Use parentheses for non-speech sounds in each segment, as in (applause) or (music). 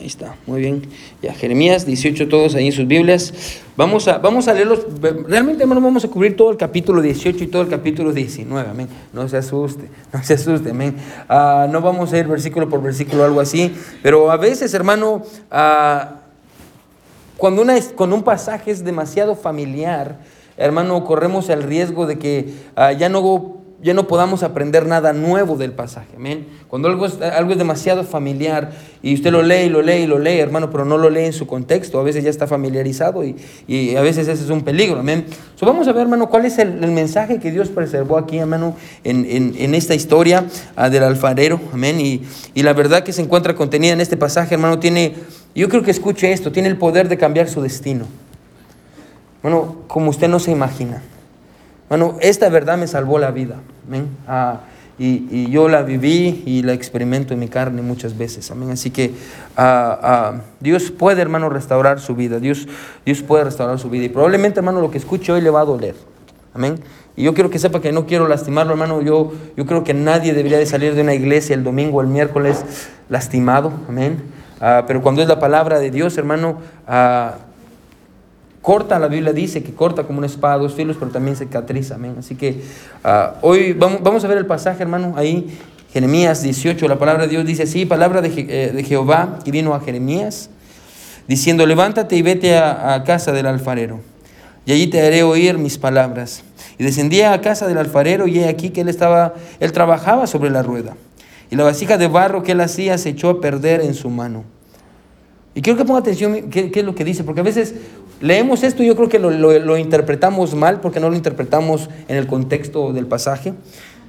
Ahí está, muy bien. Ya, Jeremías 18, todos ahí en sus Biblias. Vamos a, vamos a leerlos. Realmente, hermano, vamos a cubrir todo el capítulo 18 y todo el capítulo 19. Amén. No se asuste, (laughs) no se asuste. Amén. Ah, no vamos a ir versículo por versículo, algo así. Pero a veces, hermano, ah, cuando, una, cuando un pasaje es demasiado familiar, hermano, corremos el riesgo de que ah, ya no ya no podamos aprender nada nuevo del pasaje. Amén. Cuando algo es, algo es demasiado familiar y usted lo lee y lo lee y lo lee, hermano, pero no lo lee en su contexto, a veces ya está familiarizado y, y a veces ese es un peligro. Amén. So, vamos a ver, hermano, cuál es el, mensaje que Dios preservó aquí, hermano, en, en, en esta historia uh, del alfarero. Amén. Y, y la verdad que se encuentra contenida en este pasaje, hermano, tiene, yo creo que escuche esto, tiene el poder de cambiar su destino. Bueno, como usted no se imagina. Bueno, esta verdad me salvó la vida. Amén. Ah, y, y, yo la viví y la experimento en mi carne muchas veces. Amén. Así que ah, ah, Dios puede, hermano, restaurar su vida. Dios, Dios puede restaurar su vida. Y probablemente, hermano, lo que escuche hoy le va a doler. Amén. Y yo quiero que sepa que no quiero lastimarlo, hermano. Yo, yo creo que nadie debería de salir de una iglesia el domingo o el miércoles lastimado. Amén. pero cuando es la palabra de Dios, hermano, corta, la Biblia dice que corta como una espada dos filos, pero también cicatriza, amén. Así que uh, hoy vamos, vamos, a ver el pasaje, hermano, ahí, Jeremías 18, la palabra de Dios dice así, palabra de, eh, de Jehová que vino a Jeremías, diciendo, levántate y vete a, a, casa del alfarero, y allí te haré oír mis palabras. Y descendía a casa del alfarero, y he aquí que él estaba, él trabajaba sobre la rueda, y la vasija de barro que él hacía se echó a perder en su mano. Y quiero que ponga atención qué, qué, es lo que dice, porque a veces leemos esto y yo creo que lo, lo, interpretamos mal, porque no lo interpretamos en el contexto del pasaje.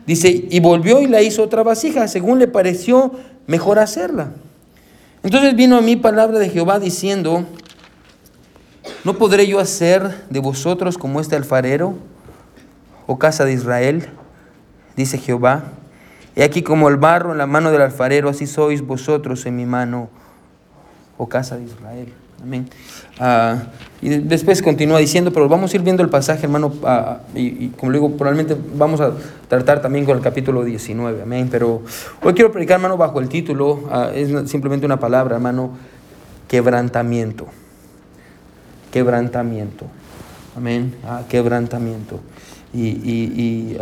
Dice, y volvió y la hizo otra vasija, según le pareció mejor hacerla. Entonces vino a mí palabra de Jehová diciendo, ¿no podré yo hacer de vosotros como este alfarero, o casa de Israel? Dice Jehová, he aquí como el barro en la mano del alfarero, así sois vosotros en mi mano o casa de Israel. Amén. Uh, y después continúa diciendo, pero vamos a ir viendo el pasaje, hermano, uh, y, y, como le digo, probablemente vamos a tratar también con el capítulo 19. Amén. Pero hoy quiero predicar, hermano, bajo el título, uh, es simplemente una palabra, hermano, quebrantamiento. Quebrantamiento. Amén. quebrantamiento. Y, y, y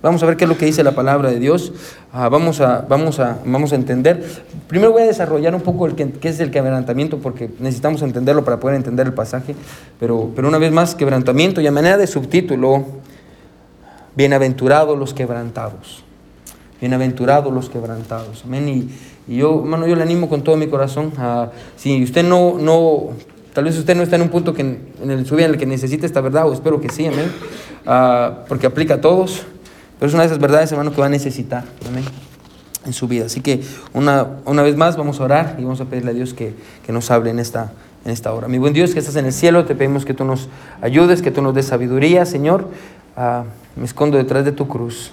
Vamos a ver qué es lo que dice la palabra de Dios. Uh, vamos, a, vamos, a, vamos a entender. Primero voy a desarrollar un poco el que, qué es el quebrantamiento, porque necesitamos entenderlo para poder entender el pasaje. Pero, pero una vez más, quebrantamiento y a manera de subtítulo, bienaventurados los quebrantados. Bienaventurados los quebrantados. Amén. Y, yo, hermano, yo le animo con todo mi corazón. Si usted no, no, tal vez usted no está en un punto que, en el, en el que necesite esta verdad, o espero que sí, amén. Uh, porque aplica a todos. Pero es una de esas verdades, hermano, que va a necesitar amén, en su vida. Así que una, una vez más vamos a orar y vamos a pedirle a Dios que, que nos hable en esta, en esta hora. Mi buen Dios que estás en el cielo, te pedimos que tú nos ayudes, que tú nos des sabiduría, Señor. Uh, me escondo detrás de tu cruz.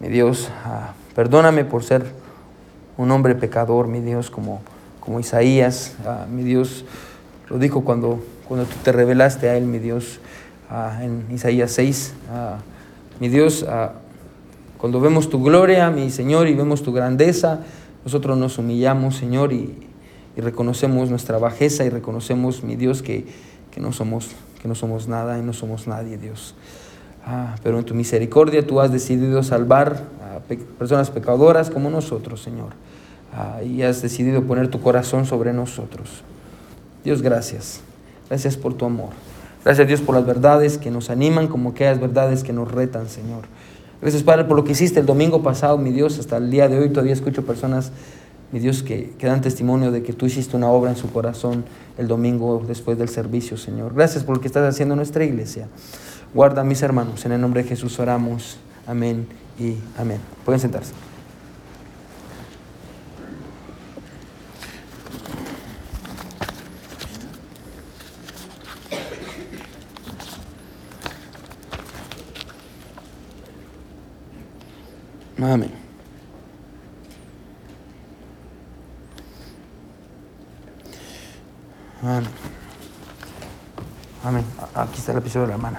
Mi Dios, uh, perdóname por ser un hombre pecador, mi Dios, como, como Isaías. Uh, mi Dios, lo dijo cuando, cuando tú te revelaste a él, mi Dios, en Isaías 6. Mi Dios, ah, cuando vemos tu gloria, mi Señor, y vemos tu grandeza, nosotros nos humillamos, Señor, y, y reconocemos nuestra bajeza y reconocemos, mi Dios, que, que, no somos, que no somos nada y no somos nadie, Dios. Ah, pero en tu misericordia tú has decidido salvar a pe personas pecadoras como nosotros, Señor. Ah, y has decidido poner tu corazón sobre nosotros. Dios, gracias. Gracias por tu amor. Gracias Dios por las verdades que nos animan, como aquellas verdades que nos retan, Señor. Gracias, Padre, por lo que hiciste el domingo pasado, mi Dios. Hasta el día de hoy todavía escucho personas, mi Dios, que, que dan testimonio de que tú hiciste una obra en su corazón el domingo después del servicio, Señor. Gracias por lo que estás haciendo en nuestra iglesia. Guarda a mis hermanos. En el nombre de Jesús oramos. Amén y amén. Pueden sentarse. Amén. Amén. Amén. Aquí está el episodio de la mano.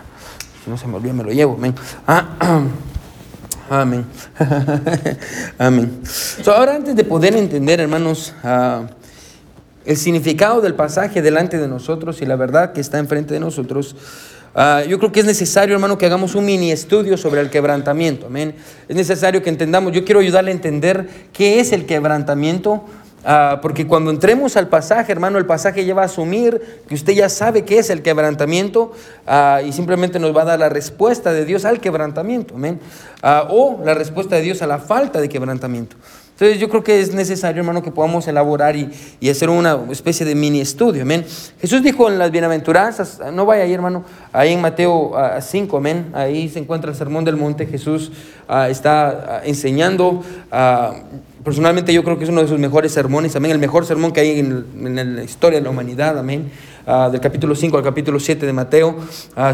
Si no se me olvida, me lo llevo. Amén. Ah, (clears throat) amén. (laughs) Amén. So, ahora, antes de poder entender, hermanos, uh, el significado del pasaje delante de nosotros y la verdad que está enfrente de nosotros, ah, yo creo que es necesario, hermano, que hagamos un mini estudio sobre el quebrantamiento. Amén. Es necesario que entendamos, yo quiero ayudarle a entender qué es el quebrantamiento. Ah, porque cuando entremos al pasaje, hermano, el pasaje lleva a asumir que usted ya sabe qué es el quebrantamiento ah, y simplemente nos va a dar la respuesta de Dios al quebrantamiento, amén. o la respuesta de Dios a la falta de quebrantamiento. Entonces yo creo que es necesario, hermano, que podamos elaborar y, hacer una especie de mini estudio, amén. Jesús dijo en las bienaventuranzas, no vaya ahí, hermano, ahí en Mateo 5, ah, amén, ahí se encuentra el sermón del monte, Jesús ah, está ah, enseñando, personalmente yo creo que es uno de sus mejores sermones, amén, el mejor sermón que hay en, la historia de la humanidad, amén. del capítulo 5 al capítulo 7 de Mateo.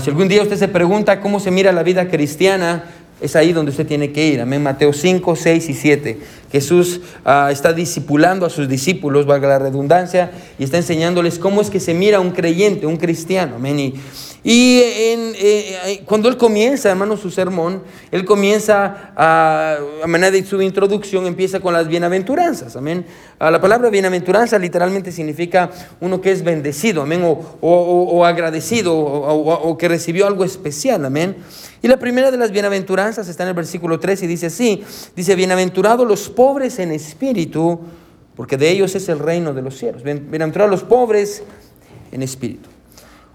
si algún día usted se pregunta cómo se mira la vida cristiana, es ahí donde usted tiene que ir. Amén. Mateo 5, 6 y 7. Jesús ah, está discipulando a sus discípulos, valga la redundancia, y está enseñándoles cómo es que se mira un creyente, un cristiano. Amén. Y, en, eh, eh, cuando él comienza, hermano, su sermón, él comienza a, a manera de su introducción, empieza con las bienaventuranzas. Amén. Ah, la palabra bienaventuranza literalmente significa uno que es bendecido, amén, o, o, agradecido, o, que recibió algo especial, amén. Y la primera de las bienaventuranzas está en el versículo 3 y dice así, dice, bienaventurados los pobres en espíritu, porque de ellos es el reino de los cielos. Bienaventurados los pobres en espíritu.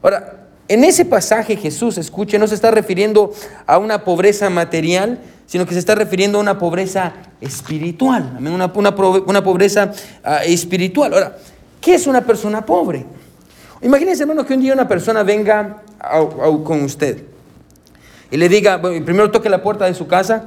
Ahora, en ese pasaje Jesús, escuche, no se está refiriendo a una pobreza material, sino que se está refiriendo a una pobreza espiritual, una, una, pobreza ah, espiritual. Ahora, ¿qué es una persona pobre? Imagínense, hermano, que un día una persona venga con usted y le diga, primero toque la puerta de su casa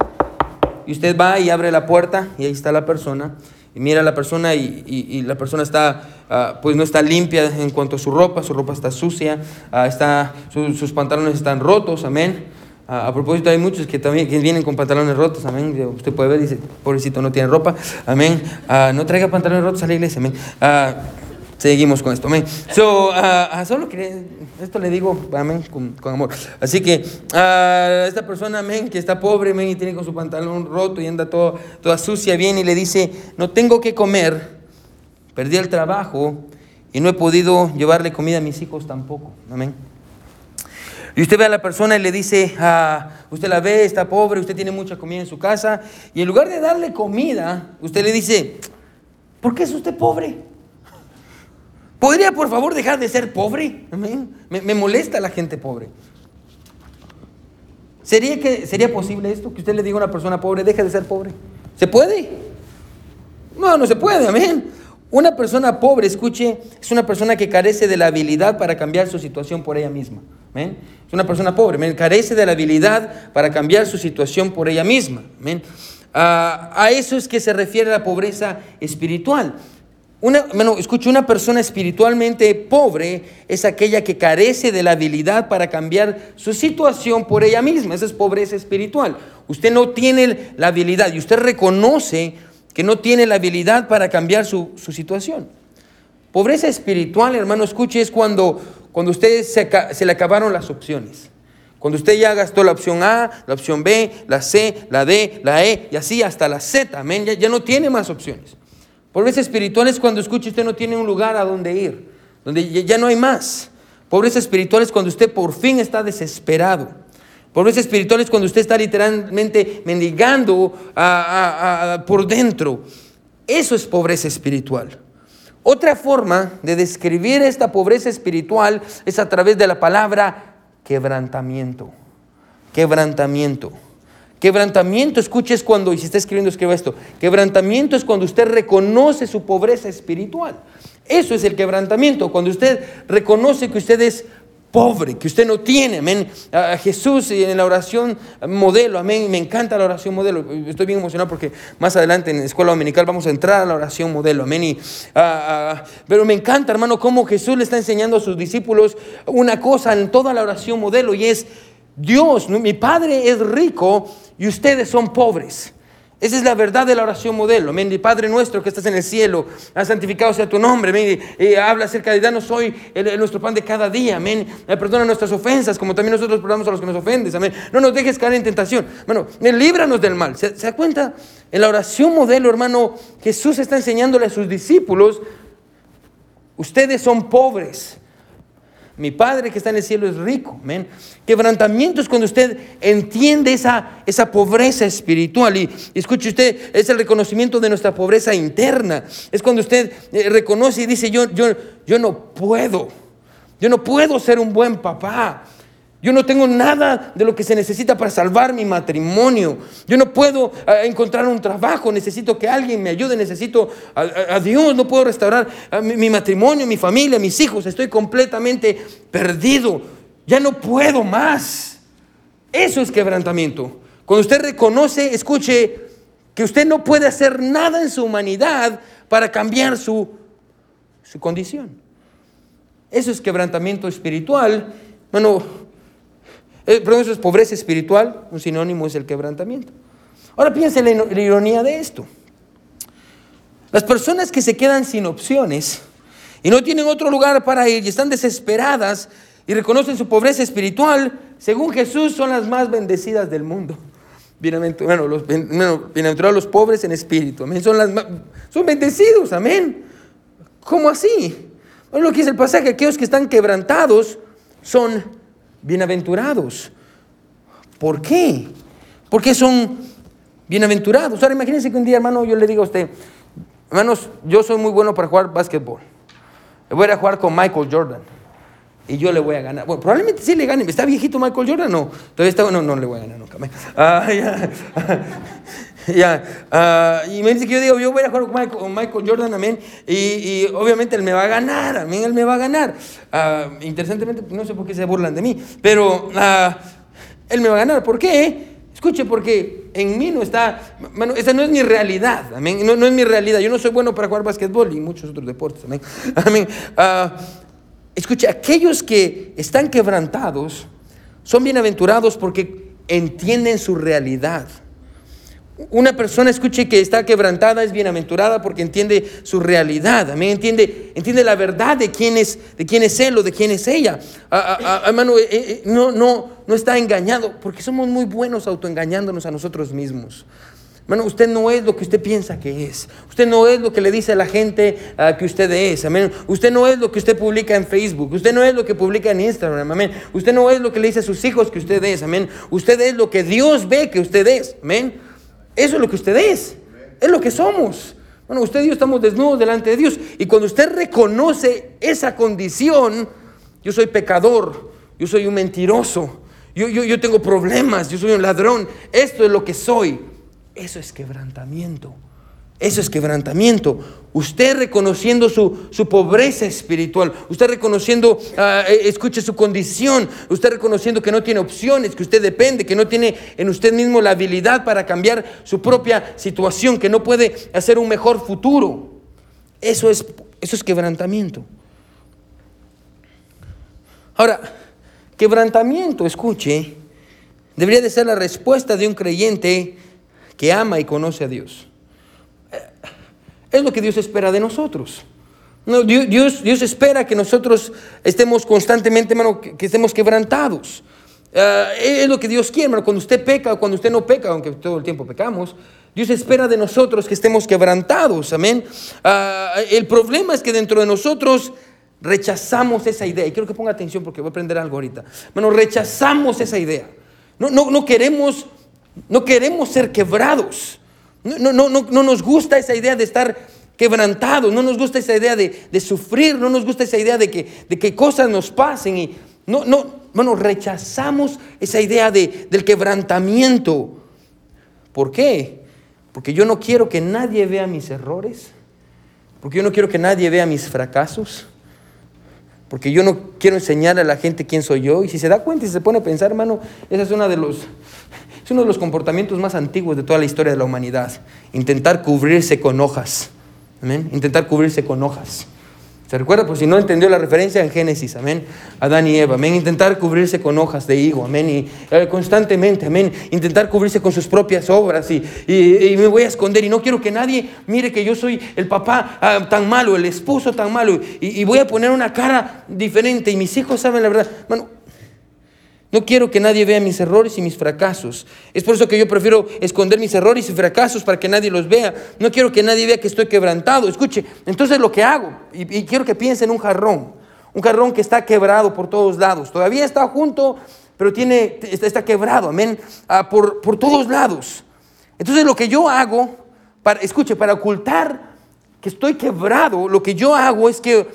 y usted va y abre la puerta y ahí está la persona y mira a la persona y, la persona está, ah, pues no está limpia en cuanto a su ropa, su ropa está sucia, ah, está, sus pantalones están rotos, amén. Ah, a propósito, hay muchos que también que vienen con pantalones rotos, amén. Usted puede ver, dice, pobrecito, no tiene ropa, amén. no traiga pantalones rotos a la iglesia, amén. Seguimos con esto, amén. So, uh, solo que esto le digo, amén, con, amor. Así que a esta persona, amén, que está pobre, amén, y tiene con su pantalón roto y anda todo, toda sucia, viene y le dice, no tengo que comer, perdí el trabajo y no he podido llevarle comida a mis hijos tampoco, amén. Y usted ve a la persona y le dice, ah, usted la ve, está pobre, usted tiene mucha comida en su casa, y en lugar de darle comida, usted le dice, ¿por qué es usted pobre? ¿Podría por favor dejar de ser pobre? Me, molesta la gente pobre. ¿Sería, que, ¿Sería posible esto? Que usted le diga a una persona pobre, deje de ser pobre. ¿Se puede? No, no se puede, amén. Una persona pobre, escuche, es una persona que carece de la habilidad para cambiar su situación por ella misma. ¿amén? Es una persona pobre, carece de la habilidad para cambiar su situación por ella misma. ¿amén? Ah, a eso es que se refiere la pobreza espiritual. Una, bueno, escucho, una persona espiritualmente pobre es aquella que carece de la habilidad para cambiar su situación por ella misma. Esa es pobreza espiritual. Usted no tiene la habilidad y usted reconoce que no tiene la habilidad para cambiar su, situación. Pobreza espiritual, hermano, escuche, es cuando, cuando usted se, le acabaron las opciones. Cuando usted ya gastó la opción A, la opción B, la C, la D, la E y así hasta la Z, amén, ya no tiene más opciones. Pobreza espiritual es cuando escucha usted no tiene un lugar a donde ir, donde ya no hay más. Pobreza espiritual es cuando usted por fin está desesperado. Pobreza espiritual es cuando usted está literalmente mendigando por dentro. Eso es pobreza espiritual. Otra forma de describir esta pobreza espiritual es a través de la palabra quebrantamiento. Quebrantamiento. Quebrantamiento, escuche, es cuando, y si está escribiendo, escriba esto. Quebrantamiento es cuando usted reconoce su pobreza espiritual. Eso es el quebrantamiento, cuando usted reconoce que usted es pobre, que usted no tiene, amén. A Jesús en la oración modelo, amén. Me encanta la oración modelo. Estoy bien emocionado porque más adelante en la escuela dominical vamos a entrar a la oración modelo, amén. Y, pero me encanta, hermano, cómo Jesús le está enseñando a sus discípulos una cosa en toda la oración modelo y es Dios, mi Padre es rico y ustedes son pobres. Esa es la verdad de la oración modelo. Amén. Padre nuestro que estás en el cielo, ha santificado sea tu nombre. Amén. Y, habla acerca de danos hoy nuestro pan de cada día. Amén. Eh, perdona nuestras ofensas, como también nosotros perdonamos a los que nos ofenden. Amén. No nos dejes caer en tentación. Bueno, eh, líbranos del mal. ¿Se, ¿Se da cuenta? En la oración modelo, hermano, Jesús está enseñándole a sus discípulos Ustedes son pobres. Mi Padre que está en el cielo es rico. Amén. Quebrantamiento es cuando usted entiende esa, esa pobreza espiritual. Y, escuche usted, es el reconocimiento de nuestra pobreza interna. Es cuando usted eh, reconoce y dice, yo, yo, yo no puedo. Yo no puedo ser un buen papá. Yo no tengo nada de lo que se necesita para salvar mi matrimonio. Yo no puedo eh, encontrar un trabajo. Necesito que alguien me ayude. Necesito a, Dios. No puedo restaurar mi, mi, matrimonio, mi familia, mis hijos. Estoy completamente perdido. Ya no puedo más. Eso es quebrantamiento. Cuando usted reconoce, escuche, que usted no puede hacer nada en su humanidad para cambiar su, su condición. Eso es quebrantamiento espiritual. Bueno, eh, eso es pobreza espiritual, un sinónimo es el quebrantamiento. Ahora piensen en la ironía de esto. Las personas que se quedan sin opciones y no tienen otro lugar para ir y están desesperadas y reconocen su pobreza espiritual, según Jesús son las más bendecidas del mundo. Bienaventurados los, bienaventurados los pobres en espíritu, amén. Son, las son bendecidos, amén. ¿Cómo así? Bueno, lo que dice el pasaje, aquellos que están quebrantados son bienaventurados. ¿Por qué? ¿Por qué son bienaventurados? Ahora imagínense que un día, hermano, yo le digo a usted, hermanos, yo soy muy bueno para jugar básquetbol. Voy a jugar con Michael Jordan. Y yo le voy a ganar. Bueno, probablemente sí le gane. ¿Está viejito Michael Jordan? No. Todavía está. No, no le voy a ganar nunca. Ah, ya. (laughs) ya. Ah, y me dice que yo digo, yo voy a jugar con Michael, Jordan, amén. Y, obviamente él me va a ganar, amén. Él me va a ganar. Ah, interesantemente, no sé por qué se burlan de mí. Pero él me va a ganar. ¿Por qué? Escuche, porque en mí no está, bueno, esa no es mi realidad, amén, no, no, es mi realidad, yo no soy bueno para jugar básquetbol y muchos otros deportes, amén, amén. Escuche, aquellos que están quebrantados son bienaventurados porque entienden su realidad. Una persona, escuche, que está quebrantada es bienaventurada porque entiende su realidad. Amén. Entiende, entiende la verdad de quién es, de quién es él o de quién es ella. hermano, eh, eh, no, no, no está engañado porque somos muy buenos autoengañándonos a nosotros mismos. Bueno, usted no es lo que usted piensa que es. Usted no es lo que le dice a la gente ah, que usted es. Amén. Usted no es lo que usted publica en Facebook. Usted no es lo que publica en Instagram. Amén. Usted no es lo que le dice a sus hijos que usted es. Amén. Usted es lo que Dios ve que usted es. Amén. Eso es lo que usted es. Es lo que somos. Bueno, usted y yo estamos desnudos delante de Dios. Y cuando usted reconoce esa condición, yo soy pecador, yo soy un mentiroso, yo, yo, yo tengo problemas, yo soy un ladrón. Esto es lo que soy. Eso es quebrantamiento. Eso es quebrantamiento. Usted reconociendo su, pobreza espiritual, usted reconociendo, ah, eh, escuche su condición, usted reconociendo que no tiene opciones, que usted depende, que no tiene en usted mismo la habilidad para cambiar su propia situación, que no puede hacer un mejor futuro. Eso es, eso es quebrantamiento. Ahora, quebrantamiento, escuche, debería de ser la respuesta de un creyente que ama y conoce a Dios. Es lo que Dios espera de nosotros. Dios, Dios, espera que nosotros estemos constantemente, hermano, que, estemos quebrantados. Ah, es lo que Dios quiere, hermano. Cuando usted peca o cuando usted no peca, aunque todo el tiempo pecamos, Dios espera de nosotros que estemos quebrantados. Amén. Ah, el problema es que dentro de nosotros rechazamos esa idea. Y quiero que ponga atención porque voy a aprender algo ahorita. Bueno, rechazamos esa idea. No, no, no queremos no queremos ser quebrados. No, no, no, no nos gusta esa idea de estar quebrantados. No nos gusta esa idea de, sufrir. No nos gusta esa idea de que, de que cosas nos pasen. Y no, no, bueno, rechazamos esa idea de, del quebrantamiento. ¿Por qué? Porque yo no quiero que nadie vea mis errores. Porque yo no quiero que nadie vea mis fracasos. Porque yo no quiero enseñar a la gente quién soy yo. Y si se da cuenta y se pone a pensar, hermano, esa es una de los es uno de los comportamientos más antiguos de toda la historia de la humanidad. Intentar cubrirse con hojas. Amén. Intentar cubrirse con hojas. ¿Se recuerda? Pues si no entendió la referencia en Génesis, amén. Adán y Eva, amén. Intentar cubrirse con hojas de higo, amén. Y eh, constantemente, amén. Intentar cubrirse con sus propias obras y, me voy a esconder y no quiero que nadie mire que yo soy el papá ah, tan malo, el esposo tan malo y, voy a poner una cara diferente y mis hijos saben la verdad. No quiero que nadie vea mis errores y mis fracasos. Es por eso que yo prefiero esconder mis errores y fracasos para que nadie los vea. No quiero que nadie vea que estoy quebrantado. Escuche, entonces lo que hago, y, quiero que piensen en un jarrón, un jarrón que está quebrado por todos lados. Todavía está junto, pero tiene, está, quebrado, amén, ah, por, por todos lados. Entonces lo que yo hago, para, escuche, para ocultar que estoy quebrado, lo que yo hago es que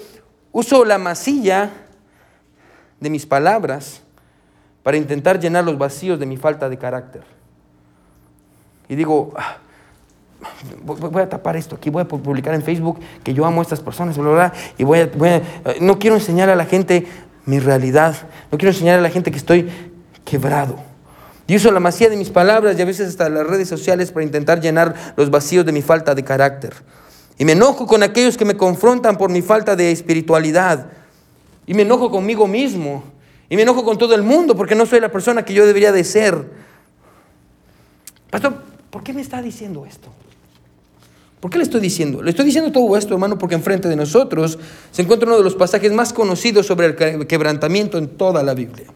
uso la masilla de mis palabras para intentar llenar los vacíos de mi falta de carácter. Y digo, ah, voy a tapar esto aquí, voy a publicar en Facebook que yo amo a estas personas, y voy a, no quiero enseñar a la gente mi realidad, no quiero enseñar a la gente que estoy quebrado. Y uso la masía de mis palabras y a veces hasta las redes sociales para intentar llenar los vacíos de mi falta de carácter. Y me enojo con aquellos que me confrontan por mi falta de espiritualidad. Y me enojo conmigo mismo y me enojo con todo el mundo porque no soy la persona que yo debería de ser. Pastor, ¿por qué me está diciendo esto? ¿Por qué le estoy diciendo? Le estoy diciendo todo esto, hermano, porque enfrente de nosotros se encuentra uno de los pasajes más conocidos sobre el quebrantamiento en toda la Biblia.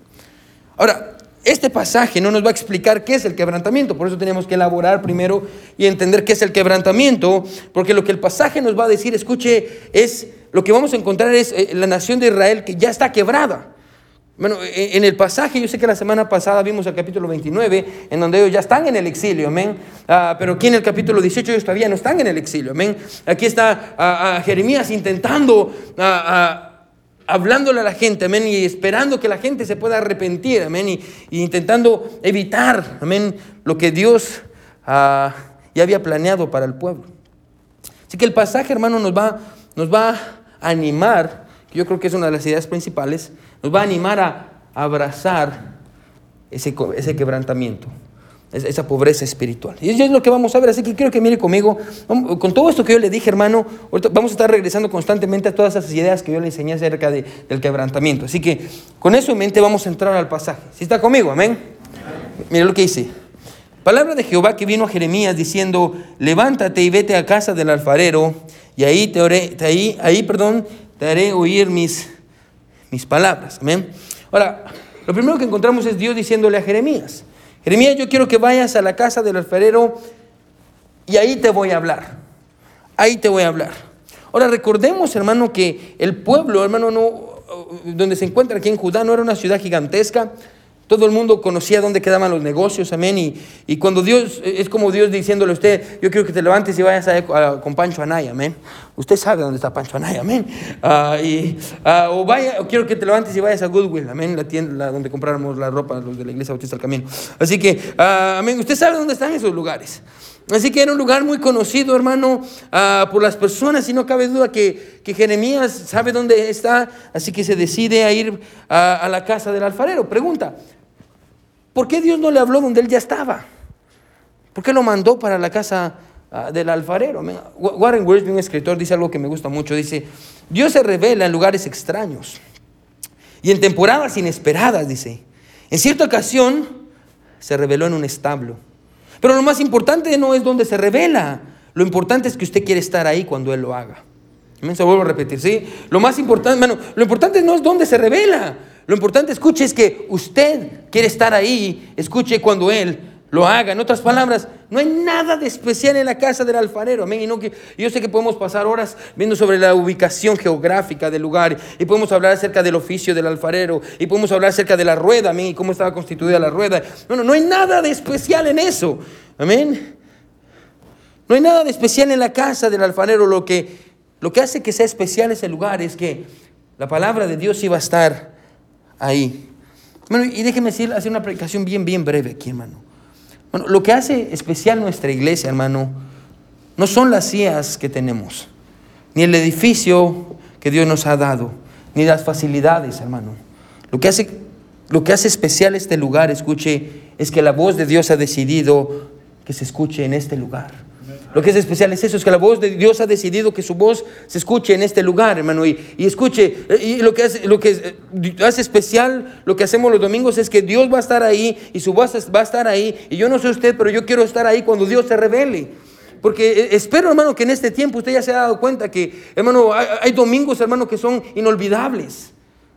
Ahora, este pasaje no nos va a explicar qué es el quebrantamiento, por eso tenemos que elaborar primero y entender qué es el quebrantamiento, porque lo que el pasaje nos va a decir, escuche, es lo que vamos a encontrar es eh, la nación de Israel que ya está quebrada. Bueno, e, en el pasaje, yo sé que la semana pasada vimos el capítulo 29, en donde ellos ya están en el exilio, amén. Ah, pero aquí en el capítulo 18 ellos todavía no están en el exilio, amén. Aquí está ah, ah, Jeremías intentando, hablándole a la gente, amén, y esperando que la gente se pueda arrepentir, amén, y, intentando evitar, amén, lo que Dios ya había planeado para el pueblo. Así que el pasaje, hermano, nos va, nos va a animar, yo creo que es una de las ideas principales, nos va a animar a abrazar ese, ese quebrantamiento, esa pobreza espiritual. Y eso es lo que vamos a ver, así que quiero que mire conmigo, con todo esto que yo le dije, hermano, vamos a estar regresando constantemente a todas esas ideas que yo le enseñé acerca de, del quebrantamiento. Así que con eso en mente vamos a entrar al pasaje. ¿Sí está conmigo? Amén. Mire lo que dice. Palabra de Jehová que vino a Jeremías diciendo, levántate y vete a casa del alfarero, y ahí te, oré, ahí, ahí perdón, te haré oír mis mis palabras. Amén. Ahora, lo primero que encontramos es Dios diciéndole a Jeremías, Jeremías, yo quiero que vayas a la casa del alfarero y ahí te voy a hablar. Ahí te voy a hablar. Ahora recordemos, hermano, que el pueblo, hermano, no, donde se encuentra aquí en Judá, no era una ciudad gigantesca, todo el mundo conocía dónde quedaban los negocios, amén. Y, y, cuando Dios, es como Dios diciéndole a usted, yo quiero que te levantes y vayas a, con Pancho Anaya, amén. Usted sabe dónde está Pancho Anaya, amén. Ah, y, ah, o vaya, quiero que te levantes y vayas a Goodwill, amén, la tienda donde compráramos la ropa, los de la iglesia Bautista del Camino. Así que, ah, amén, usted sabe dónde están esos lugares. Así que era un lugar muy conocido, hermano, por las personas, y no cabe duda que, que, Jeremías sabe dónde está, así que se decide a ir a la casa del alfarero. Pregunta, ¿Por qué Dios no le habló donde él ya estaba? ¿Por qué lo mandó para la casa ah, del alfarero? Warren Wiersbe, un escritor, dice algo que me gusta mucho. Dice, Dios se revela en lugares extraños y en temporadas inesperadas, dice. En cierta ocasión se reveló en un establo. Pero lo más importante no es donde se revela. Lo importante es que usted quiere estar ahí cuando Él lo haga. Se vuelvo a repetir, ¿sí? Lo más importante, bueno, lo importante no es dónde se revela. Lo importante, escuche, es que usted quiere estar ahí, escuche cuando Él lo haga. En otras palabras, no hay nada de especial en la casa del alfarero. Amén. Y no yo sé que podemos pasar horas viendo sobre la ubicación geográfica del lugar y podemos hablar acerca del oficio del alfarero y podemos hablar acerca de la rueda, amén, y cómo estaba constituida la rueda. No, no, no hay nada de especial en eso. Amén. No hay nada de especial en la casa del alfarero. Lo que, lo que hace que sea especial ese lugar es que la palabra de Dios iba a estar ahí. Bueno, y déjeme decir, hacer una predicación bien, bien breve aquí, hermano. Bueno, lo que hace especial nuestra iglesia, hermano, no son las sillas que tenemos, ni el edificio que Dios nos ha dado, ni las facilidades, hermano. Lo que hace, lo que hace especial este lugar, escuche, es que la voz de Dios ha decidido que se escuche en este lugar. Lo que es especial es eso, es que la voz de Dios ha decidido que su voz se escuche en este lugar, hermano. Y, escuche, y lo que, hace, lo que eh, hace especial, lo que hacemos los domingos es que Dios va a estar ahí y su voz va a estar ahí. Y yo no sé usted, pero yo quiero estar ahí cuando Dios se revele. Porque eh, espero, hermano, que en este tiempo usted ya se ha dado cuenta que, hermano, hay, domingos, hermano, que son inolvidables.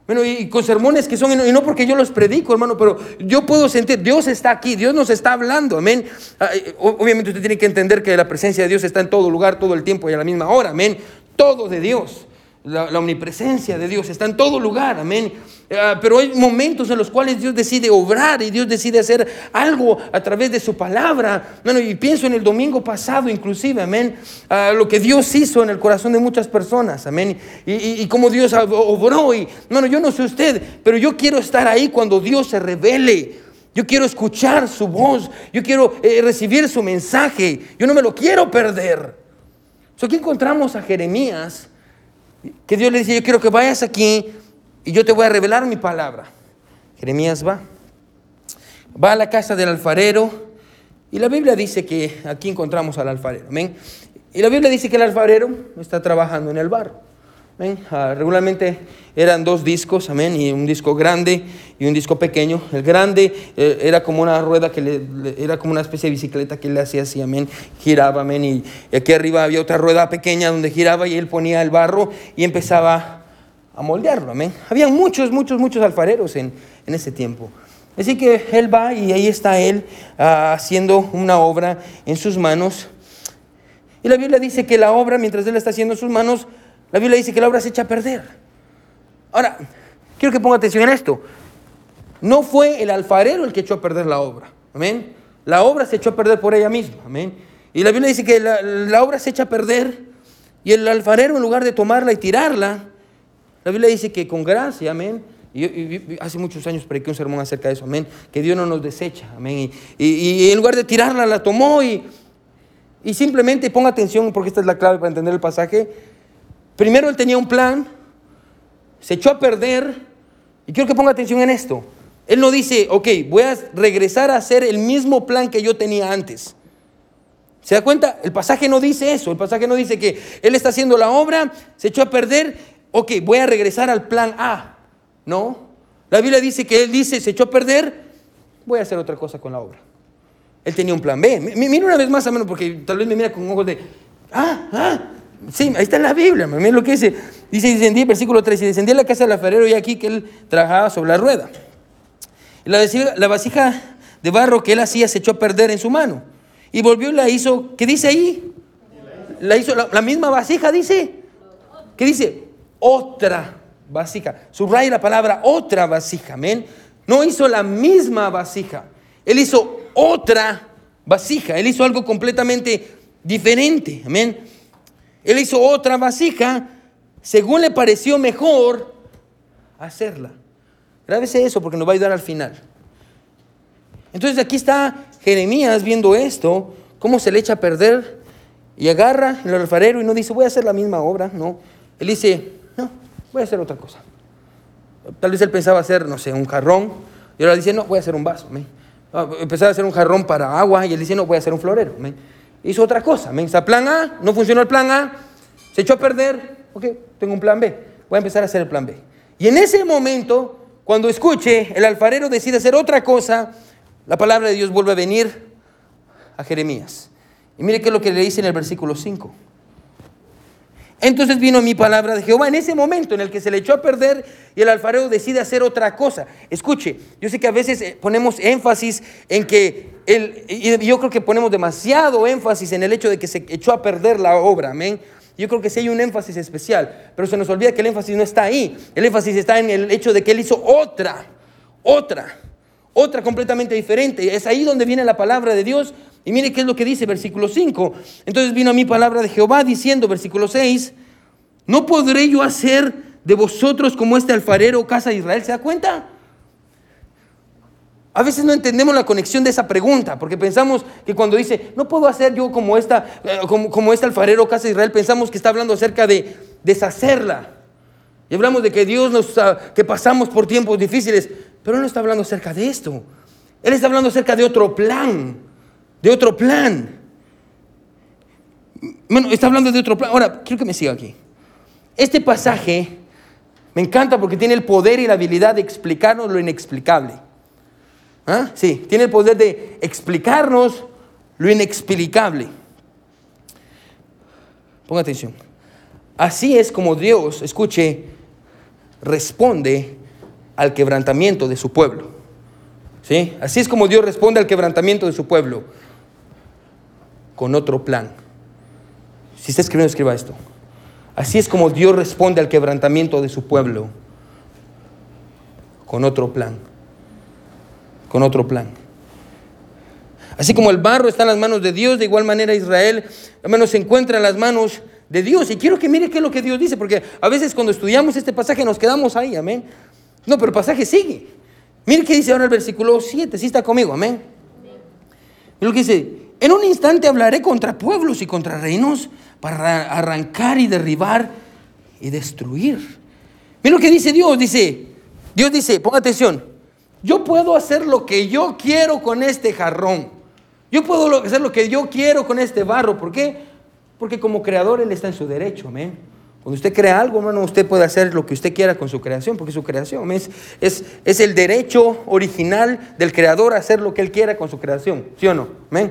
Bueno, y con sermones que son, y no porque yo los predico, hermano, pero yo puedo sentir, Dios está aquí, Dios nos está hablando, amén. Ah, obviamente usted tiene que entender que la presencia de Dios está en todo lugar, todo el tiempo y a la misma hora, amén. Todo de Dios. La, omnipresencia de Dios está en todo lugar, amén. Ah, pero hay momentos en los cuales Dios decide obrar y Dios decide hacer algo a través de su palabra. Bueno, y pienso en el domingo pasado inclusive, amén, ah, lo que Dios hizo en el corazón de muchas personas, amén, y, cómo Dios obró. Y, bueno, yo no sé usted, pero yo quiero estar ahí cuando Dios se revele. Yo quiero escuchar su voz, yo quiero eh, recibir su mensaje, yo no me lo quiero perder. aquí encontramos a Jeremías que Dios le dice, yo quiero que vayas aquí y yo te voy a revelar mi palabra. Jeremías va. Va a la casa del alfarero y la Biblia dice que aquí encontramos al alfarero. Amén. Y la Biblia dice que el alfarero está trabajando en el barro. Ah, regularmente eran dos discos, amén, y un disco grande y un disco pequeño. El grande eh, era como una rueda que le, era como una especie de bicicleta que le hacía así, amén, giraba, amén, y, aquí arriba había otra rueda pequeña donde giraba y él ponía el barro y empezaba a moldearlo, amén. Había muchos, muchos, muchos alfareros en, en ese tiempo. Así que él va y ahí está él ah, haciendo una obra en sus manos. Y la Biblia dice que la obra, mientras él está haciendo en sus manos, la Biblia dice que la obra se echa a perder. Ahora, quiero que ponga atención en esto. No fue el alfarero el que echó a perder la obra. Amén. La obra se echó a perder por ella misma. Amén. Y la Biblia dice que la, obra se echa a perder y el alfarero en lugar de tomarla y tirarla, la Biblia dice que con gracia, amén. Y, hace muchos años prediqué un sermón acerca de eso, amén. Que Dios no nos desecha, amén. Y, en lugar de tirarla, la tomó y, y simplemente ponga atención porque esta es la clave para entender el pasaje Primero él tenía un plan, se echó a perder, y quiero que ponga atención en esto. Él no dice, ok, voy a regresar a hacer el mismo plan que yo tenía antes. ¿Se da cuenta? El pasaje no dice eso. El pasaje no dice que él está haciendo la obra, se echó a perder, ok, voy a regresar al plan A. No. La Biblia dice que él dice, se echó a perder, voy a hacer otra cosa con la obra. Él tenía un plan B. Mira una vez más, a menos, porque tal vez me mira con ojos de, ah, ah, Sí, ahí está en la Biblia, miren lo que dice. Dice, descendí, versículo 3, y descendí a la casa del alfarero y aquí que él trabajaba sobre la rueda. Y la, la vasija de barro que él hacía se echó a perder en su mano. Y volvió y la hizo, ¿qué dice ahí? La hizo la, misma vasija, dice. ¿Qué dice? Otra vasija. Subraya la palabra otra vasija, amén. No hizo la misma vasija. Él hizo otra vasija. Él hizo algo completamente diferente, amén. Él hizo otra vasija según le pareció mejor hacerla. Grábese eso porque nos va a ayudar al final. Entonces aquí está Jeremías viendo esto, cómo se le echa a perder y agarra el alfarero y no dice, voy a hacer la misma obra, no. Él dice, no, voy a hacer otra cosa. Tal vez él pensaba hacer, no sé, un jarrón y ahora dice, no, voy a hacer un vaso. Ah, empezaba a hacer un jarrón para agua y él dice, no, voy a hacer un florero hizo otra cosa. Me dice, plan A, no funcionó el plan A, se echó a perder, ok, tengo un plan B, voy a empezar a hacer el plan B. Y en ese momento, cuando escuche, el alfarero decide hacer otra cosa, la palabra de Dios vuelve a venir a Jeremías. Y mire qué es lo que le dice en el versículo 5. Entonces vino mi palabra de Jehová en ese momento en el que se le echó a perder y el alfarero decide hacer otra cosa. Escuche, yo sé que a veces eh, ponemos énfasis en que, el, y yo creo que ponemos demasiado énfasis en el hecho de que se echó a perder la obra, amén. Yo creo que sí hay un énfasis especial, pero se nos olvida que el énfasis no está ahí. El énfasis está en el hecho de que él hizo otra, otra, otra completamente diferente. Es ahí donde viene la palabra de Dios y mire qué es lo que dice versículo 5. Entonces vino a mí palabra de Jehová diciendo, versículo 6, ¿no podré yo hacer de vosotros como este alfarero, casa de Israel? ¿Se da cuenta? A veces no entendemos la conexión de esa pregunta, porque pensamos que cuando dice, no puedo hacer yo como, esta, eh, como, este alfarero, casa de Israel, pensamos que está hablando acerca de deshacerla. Y hablamos de que Dios nos, ah, que pasamos por tiempos difíciles, pero no está hablando acerca de esto. Él está hablando acerca de otro plan de otro plan. Bueno, está hablando de otro plan. Ahora, quiero que me siga aquí. Este pasaje me encanta porque tiene el poder y la habilidad de explicarnos lo inexplicable. ¿Ah? Sí, tiene el poder de explicarnos lo inexplicable. Ponga atención. Así es como Dios, escuche, responde al quebrantamiento de su pueblo. ¿Sí? Así es como Dios responde al quebrantamiento de su pueblo, con otro plan. Si está escribiendo, escriba esto. Así es como Dios responde al quebrantamiento de su pueblo, con otro plan. Con otro plan. Así como el barro está en las manos de Dios, de igual manera Israel, hermanos, se encuentra en las manos de Dios. Y quiero que mire qué es lo que Dios dice, porque a veces cuando estudiamos este pasaje nos quedamos ahí, amén. No, pero el pasaje sigue. Mire qué dice ahora el versículo 7, si está conmigo, amén. Y lo que dice, en un instante hablaré contra pueblos y contra reinos para arrancar y derribar y destruir. Mire lo que dice Dios, dice, Dios dice, ponga atención, yo puedo hacer lo que yo quiero con este jarrón. Yo puedo hacer lo que yo quiero con este barro. ¿Por qué? Porque como creador Él está en su derecho, amén. Cuando usted crea algo, hermano, usted puede hacer lo que usted quiera con su creación, porque su creación es, es, es el derecho original del creador a hacer lo que Él quiera con su creación, ¿sí o no? Amén.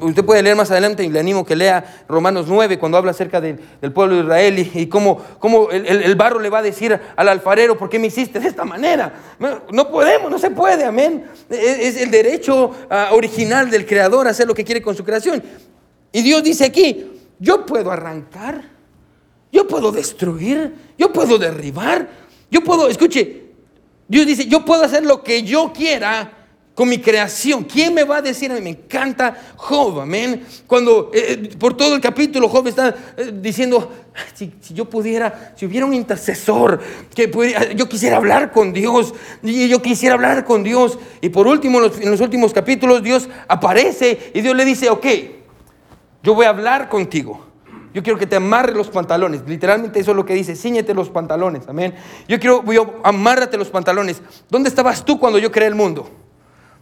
Usted puede leer más adelante y le animo que lea Romanos 9 cuando habla acerca del pueblo de Israel y, cómo, cómo el, barro le va a decir al alfarero, ¿por qué me hiciste de esta manera? No podemos, no se puede, amén. Es, el derecho ah, original del creador hacer lo que quiere con su creación. Y Dios dice aquí, yo puedo arrancar, yo puedo destruir, yo puedo derribar, yo puedo, escuche, Dios dice, yo puedo hacer lo que yo quiera con mi creación. ¿Quién me va a decir a mí? Me encanta Job, amén. Cuando eh, eh, por todo el capítulo Job está eh, diciendo, si, yo pudiera, si hubiera un intercesor, que pudiera, yo quisiera hablar con Dios, y yo quisiera hablar con Dios. Y por último, en los, últimos capítulos, Dios aparece y Dios le dice, ok, yo voy a hablar contigo. Yo quiero que te amarre los pantalones. Literalmente eso es lo que dice, ciñete los pantalones. Amén. Yo quiero, voy a amárrate los pantalones. ¿Dónde estabas tú cuando yo creé el mundo?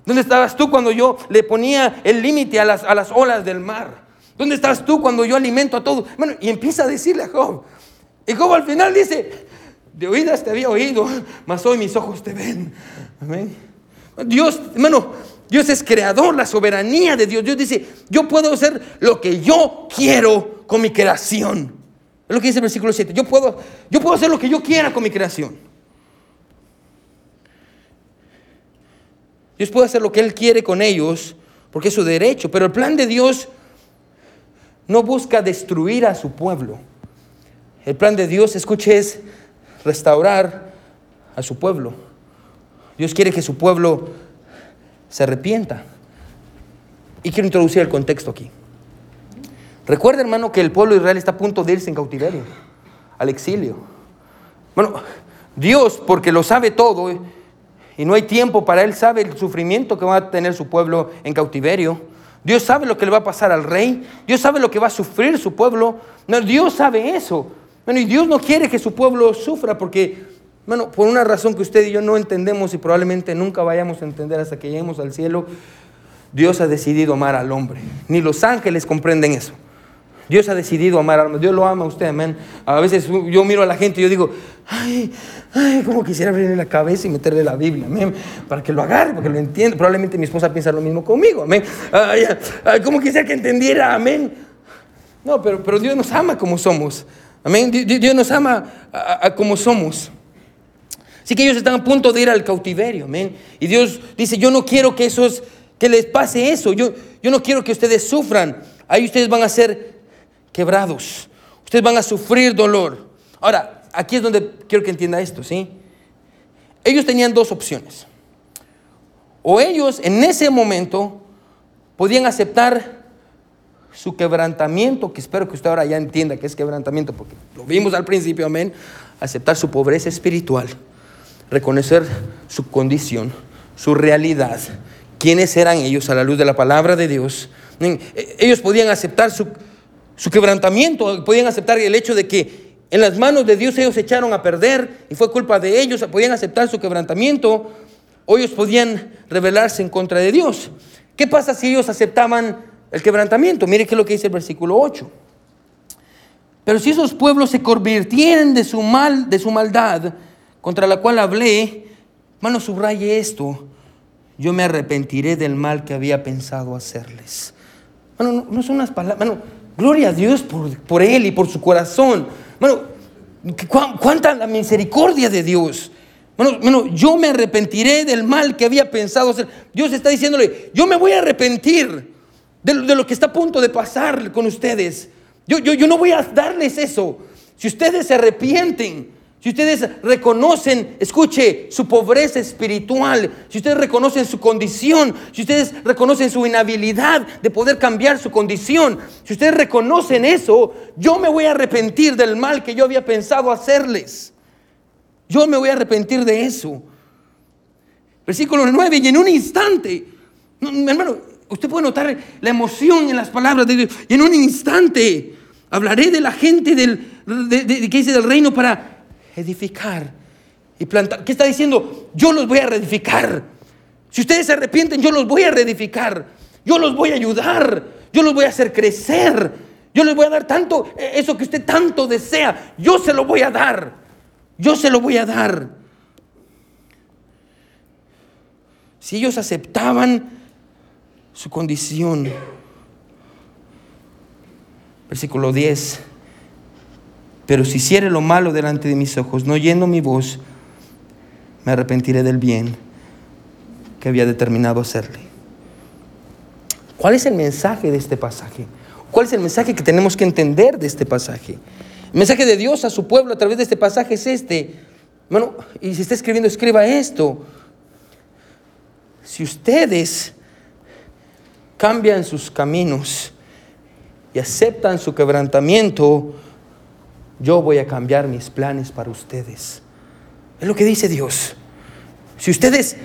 ¿Dónde estabas tú cuando yo le ponía el límite a las, a las olas del mar? ¿Dónde estabas tú cuando yo alimento a todo? Bueno, y empieza a decirle a Job. Y Job al final dice, de oídas te había oído, mas hoy mis ojos te ven. Amén. Dios, hermano, Dios es creador, la soberanía de Dios. Dios dice, yo puedo hacer lo que yo quiero con mi creación. Es lo que dice el versículo 7. Yo puedo, yo puedo hacer lo que yo quiera con mi creación. Dios puede hacer lo que Él quiere con ellos, porque es su derecho. Pero el plan de Dios no busca destruir a su pueblo. El plan de Dios, escuche, es restaurar a su pueblo. Dios quiere que su pueblo se arrepienta. Y quiero introducir el contexto aquí. Recuerda, hermano, que el pueblo de Israel está a punto de irse en cautiverio, al exilio. Bueno, Dios, porque lo sabe todo, y no hay tiempo para él, sabe el sufrimiento que va a tener su pueblo en cautiverio. Dios sabe lo que le va a pasar al rey. Dios sabe lo que va a sufrir su pueblo. No, Dios sabe eso. Bueno, y Dios no quiere que su pueblo sufra porque, bueno, por una razón que usted y yo no entendemos y probablemente nunca vayamos a entender hasta que lleguemos al cielo, Dios ha decidido amar al hombre. Ni los ángeles comprenden eso. Dios ha decidido amar hombre. Dios lo ama a usted, amén. A veces yo miro a la gente y yo digo, ay, ay, cómo quisiera abrirle la cabeza y meterle la Biblia, amén, para que lo agarre, para que lo entienda. Probablemente mi esposa piensa lo mismo conmigo, amén. Ay, ay, cómo quisiera que entendiera, amén. No, pero, pero Dios nos ama como somos, amén. Dios nos ama a, como somos. Así que ellos están a punto de ir al cautiverio, amén. Y Dios dice, yo no quiero que esos, que les pase eso. Yo, yo no quiero que ustedes sufran. Ahí ustedes van a ser quebrados. Ustedes van a sufrir dolor. Ahora, aquí es donde quiero que entienda esto, ¿sí? Ellos tenían dos opciones. O ellos en ese momento podían aceptar su quebrantamiento, que espero que usted ahora ya entienda que es quebrantamiento, porque lo vimos al principio, amén. Aceptar su pobreza espiritual, reconocer su condición, su realidad, quiénes eran ellos a la luz de la palabra de Dios. E, ellos podían aceptar su, su quebrantamiento, podían aceptar el hecho de que en las manos de Dios ellos se echaron a perder y fue culpa de ellos, podían aceptar su quebrantamiento o ellos podían rebelarse en contra de Dios. ¿Qué pasa si ellos aceptaban el quebrantamiento? Mire qué es lo que dice el versículo 8. Pero si esos pueblos se convirtieran de su mal, de su maldad, contra la cual hablé, mano, subraye esto, yo me arrepentiré del mal que había pensado hacerles. Bueno, no, son unas palabras, gloria a Dios por, por él y por su corazón. Bueno, ¿Cuánta la misericordia de Dios? Bueno, bueno, yo me arrepentiré del mal que había pensado hacer. Dios está diciéndole, yo me voy a arrepentir de, lo que está a punto de pasar con ustedes. Yo, yo, yo no voy a darles eso. Si ustedes se arrepienten, si ustedes reconocen, escuche, su pobreza espiritual, si ustedes reconocen su condición, si ustedes reconocen su inhabilidad de poder cambiar su condición, si ustedes reconocen eso, yo me voy a arrepentir del mal que yo había pensado hacerles. Yo me voy a arrepentir de eso. Versículo 9, y en un instante, hermano, usted puede notar la emoción en las palabras de Dios, y en un instante hablaré de la gente del, que dice del reino para edificar y plantar. ¿Qué está diciendo? Yo los voy a reedificar. Si ustedes se arrepienten, yo los voy a reedificar. Yo los voy a ayudar. Yo los voy a hacer crecer. Yo les voy a dar tanto, eh, eso que usted tanto desea. Yo se lo voy a dar. Yo se lo voy a dar. Si ellos aceptaban su condición. Versículo 10. Pero si hiciere lo malo delante de mis ojos, no oyendo mi voz, me arrepentiré del bien que había determinado hacerle. ¿Cuál es el mensaje de este pasaje? ¿Cuál es el mensaje que tenemos que entender de este pasaje? El mensaje de Dios a su pueblo a través de este pasaje es este. Bueno, y si está escribiendo, escriba esto. Si ustedes cambian sus caminos y aceptan su quebrantamiento, yo voy a cambiar mis planes para ustedes. Es lo que dice Dios. Si ustedes,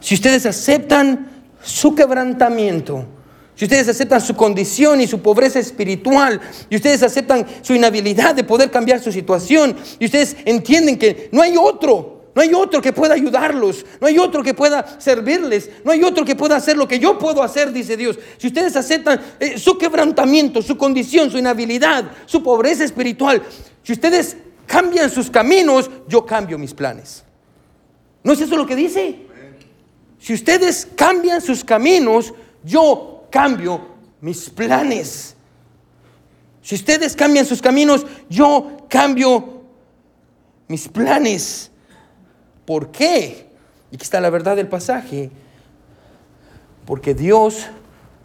si ustedes aceptan su quebrantamiento, si ustedes aceptan su condición y su pobreza espiritual, y ustedes aceptan su inhabilidad de poder cambiar su situación, y ustedes entienden que no hay otro, no hay otro que pueda ayudarlos. No hay otro que pueda servirles. No hay otro que pueda hacer lo que yo puedo hacer, dice Dios. Si ustedes aceptan eh, su quebrantamiento, su condición, su inhabilidad, su pobreza espiritual, si ustedes cambian sus caminos, yo cambio mis planes. ¿No es eso lo que dice? Si ustedes cambian sus caminos, yo cambio mis planes. Si ustedes cambian sus caminos, yo cambio mis planes. ¿Por qué? Y aquí está la verdad del pasaje. Porque Dios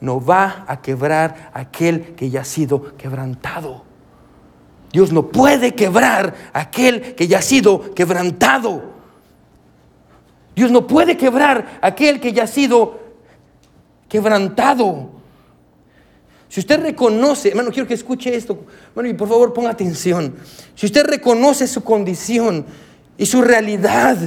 no va a quebrar aquel que ya ha sido quebrantado. Dios no puede quebrar aquel que ya ha sido quebrantado. Dios no puede quebrar aquel que ya ha sido quebrantado. Si usted reconoce, hermano, quiero que escuche esto, y por favor ponga atención. Si usted reconoce su condición, y su realidad.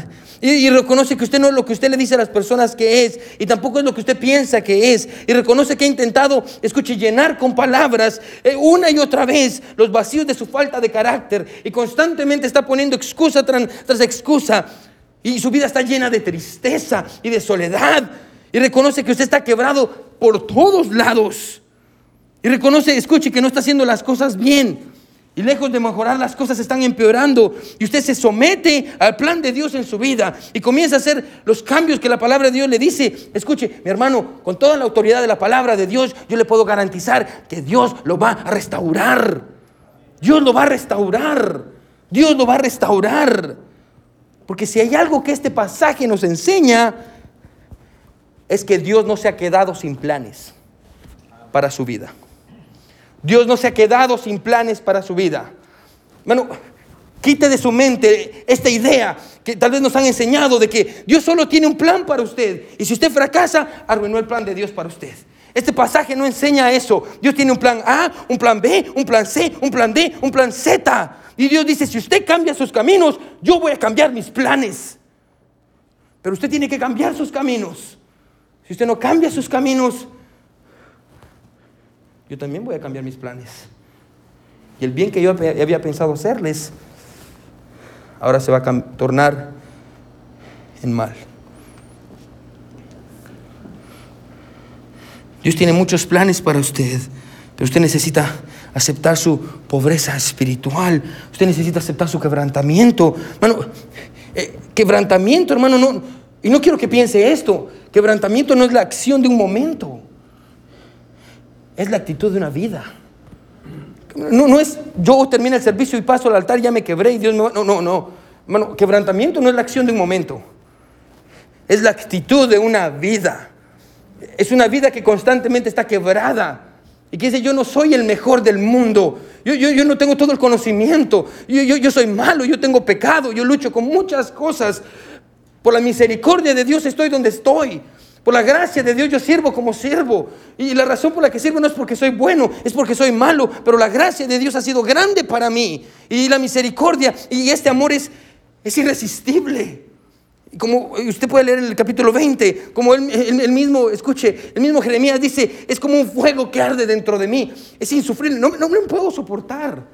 Y, reconoce que usted no es lo que usted le dice a las personas que es, y tampoco es lo que usted piensa que es. Y reconoce que ha intentado, escuche, llenar con palabras eh, una y otra vez los vacíos de su falta de carácter. Y constantemente está poniendo excusa tras, tras excusa. Y su vida está llena de tristeza y de soledad. Y reconoce que usted está quebrado por todos lados. Y reconoce, escuche, que no está haciendo las cosas bien. Y lejos de mejorar, las cosas están empeorando. Y usted se somete al plan de Dios en su vida y comienza a hacer los cambios que la palabra de Dios le dice. Escuche, mi hermano, con toda la autoridad de la palabra de Dios, yo le puedo garantizar que Dios lo va a restaurar. Dios lo va a restaurar. Dios lo va a restaurar. Porque si hay algo que este pasaje nos enseña, es que Dios no se ha quedado sin planes para su vida. Dios no se ha quedado sin planes para su vida. Bueno, quite de su mente esta idea que tal vez nos han enseñado de que Dios solo tiene un plan para usted. Y si usted fracasa, arruinó el plan de Dios para usted. Este pasaje no enseña eso. Dios tiene un plan A, un plan B, un plan C, un plan D, un plan Z. Y Dios dice, si usted cambia sus caminos, yo voy a cambiar mis planes. Pero usted tiene que cambiar sus caminos. Si usted no cambia sus caminos, yo también voy a cambiar mis planes. Y el bien que yo había pensado hacerles, ahora se va a tornar en mal. Dios tiene muchos planes para usted, pero usted necesita aceptar su pobreza espiritual. Usted necesita aceptar su quebrantamiento. Hermano, eh, quebrantamiento, hermano, no, y no quiero que piense esto. Quebrantamiento no es la acción de un momento es la actitud de una vida. No, no es yo termino el servicio y paso al altar ya me quebré y Dios me va. No, no, no. Hermano, quebrantamiento no es la acción de un momento. Es la actitud de una vida. Es una vida que constantemente está quebrada. Y que dice, yo no soy el mejor del mundo. Yo, yo, yo no tengo todo el conocimiento. Yo, yo, yo soy malo, yo tengo pecado, yo lucho con muchas cosas. Por la misericordia de Dios estoy donde estoy. Por la gracia de Dios yo sirvo como siervo. Y la razón por la que sirvo no es porque soy bueno, es porque soy malo. Pero la gracia de Dios ha sido grande para mí. Y la misericordia y este amor es, es irresistible. Como usted puede leer en el capítulo 20, como el, mismo, escuche, el mismo Jeremías dice, es como un fuego que arde dentro de mí. Es insufrible, no, no, me puedo soportar.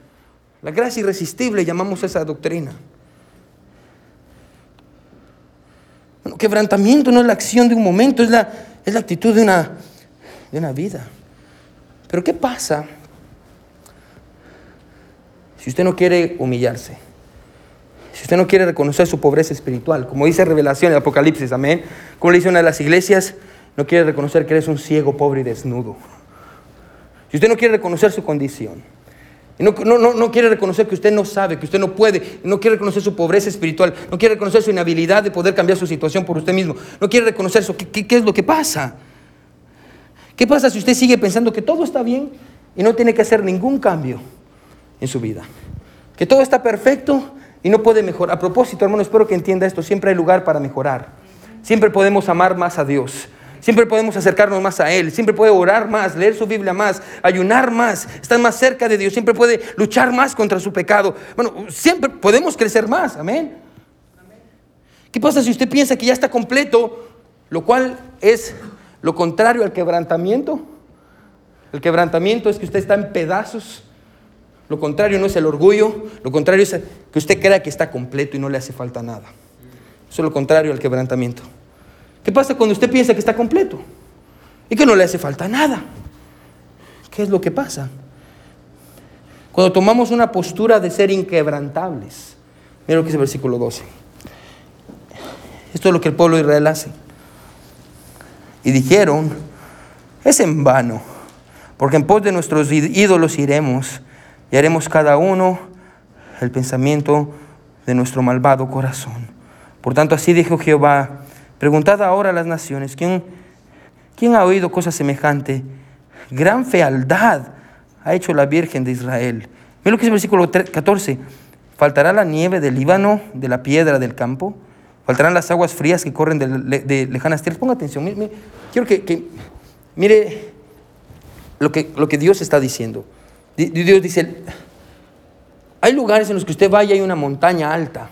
La gracia irresistible llamamos esa doctrina. Bueno, quebrantamiento no es la acción de un momento, es la, es la actitud de una, de una vida. Pero ¿qué pasa si usted no quiere humillarse? Si usted no quiere reconocer su pobreza espiritual, como dice Revelación en Apocalipsis, amén. Como le dice una de las iglesias, no quiere reconocer que eres un ciego, pobre y desnudo. Si usted no quiere reconocer su condición, no, no, no, quiere reconocer que usted no sabe, que usted no puede, no quiere reconocer su pobreza espiritual, no quiere reconocer su inhabilidad de poder cambiar su situación por usted mismo, no quiere reconocer eso, ¿qué, qué es lo que pasa? ¿Qué pasa si usted sigue pensando que todo está bien y no tiene que hacer ningún cambio en su vida? Que todo está perfecto y no puede mejorar. A propósito, hermano, espero que entienda esto. Siempre hay lugar para mejorar. Siempre podemos amar más a Dios. Siempre podemos acercarnos más a Él. Siempre puede orar más, leer su Biblia más, ayunar más, estar más cerca de Dios. Siempre puede luchar más contra su pecado. Bueno, siempre podemos crecer más. Amén. ¿Qué pasa si usted piensa que ya está completo? Lo cual es lo contrario al quebrantamiento. El quebrantamiento es que usted está en pedazos lo contrario no es el orgullo, lo contrario es que usted crea que está completo y no le hace falta nada. Eso es lo contrario al quebrantamiento. ¿Qué pasa cuando usted piensa que está completo y que no le hace falta nada? ¿Qué es lo que pasa? Cuando tomamos una postura de ser inquebrantables. Mira lo que es el versículo 12. Esto es lo que el pueblo de Israel hace. Y dijeron, es en vano, porque en pos de nuestros ídolos iremos y haremos cada uno el pensamiento de nuestro malvado corazón. Por tanto, así dijo Jehová, preguntad ahora a las naciones, ¿quién, quién ha oído cosa semejante? Gran fealdad ha hecho la Virgen de Israel. Mira lo que es el versículo 14. ¿Faltará la nieve del Líbano, de la piedra del campo? ¿Faltarán las aguas frías que corren de, lejanas tierras? Ponga atención, quiero que, mire lo que, lo que Dios está diciendo. Dios dice, hay lugares en los que usted va y hay una montaña alta.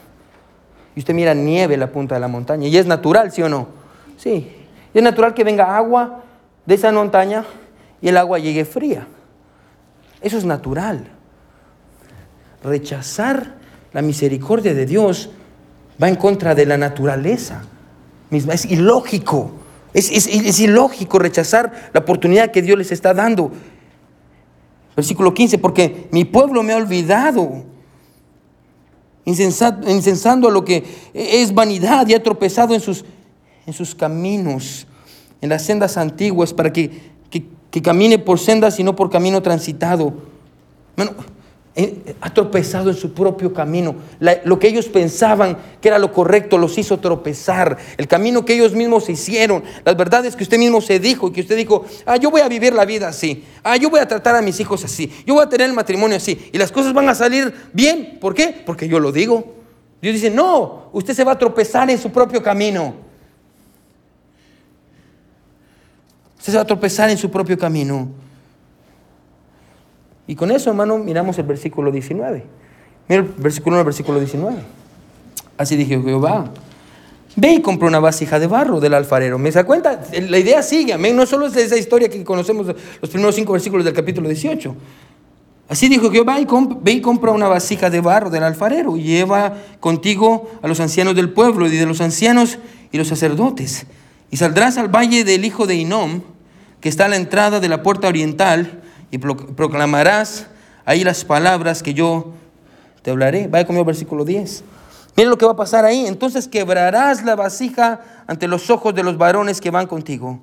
Y usted mira nieve en la punta de la montaña. Y es natural, ¿sí o no? Sí. es natural que venga agua de esa montaña y el agua llegue fría. Eso es natural. Rechazar la misericordia de Dios va en contra de la naturaleza misma. Es ilógico. Es, es ilógico rechazar la oportunidad que Dios les está dando. Versículo 15, porque mi pueblo me ha olvidado, incensando a lo que es vanidad y ha tropezado en sus, en sus caminos, en las sendas antiguas, para que, que, camine por sendas y no por camino transitado. Bueno, ha tropezado en su propio camino. lo que ellos pensaban que era lo correcto los hizo tropezar. El camino que ellos mismos hicieron, las verdades que usted mismo se dijo y que usted dijo, ah, yo voy a vivir la vida así, ah, yo voy a tratar a mis hijos así, yo voy a tener el matrimonio así y las cosas van a salir bien. ¿Por qué? Porque yo lo digo. Dios dice, no, usted se va a tropezar en su propio camino. Usted se va a tropezar en su propio camino. Y con eso, hermano, miramos el versículo 19. Mira el versículo 1 el versículo 19. Así dijo Jehová. Ve y compra una vasija de barro del alfarero. ¿Me da cuenta? La idea sigue, amén. No solo es esa historia que conocemos los primeros cinco versículos del capítulo 18. Así dijo Jehová, ve y compra una vasija de barro del alfarero y lleva contigo a los ancianos del pueblo y de los ancianos y los sacerdotes. Y saldrás al valle del hijo de Inom, que está a la entrada de la puerta oriental, y proclamarás ahí las palabras que yo te hablaré. Vaya conmigo al versículo 10. Mira lo que va a pasar ahí. Entonces quebrarás la vasija ante los ojos de los varones que van contigo.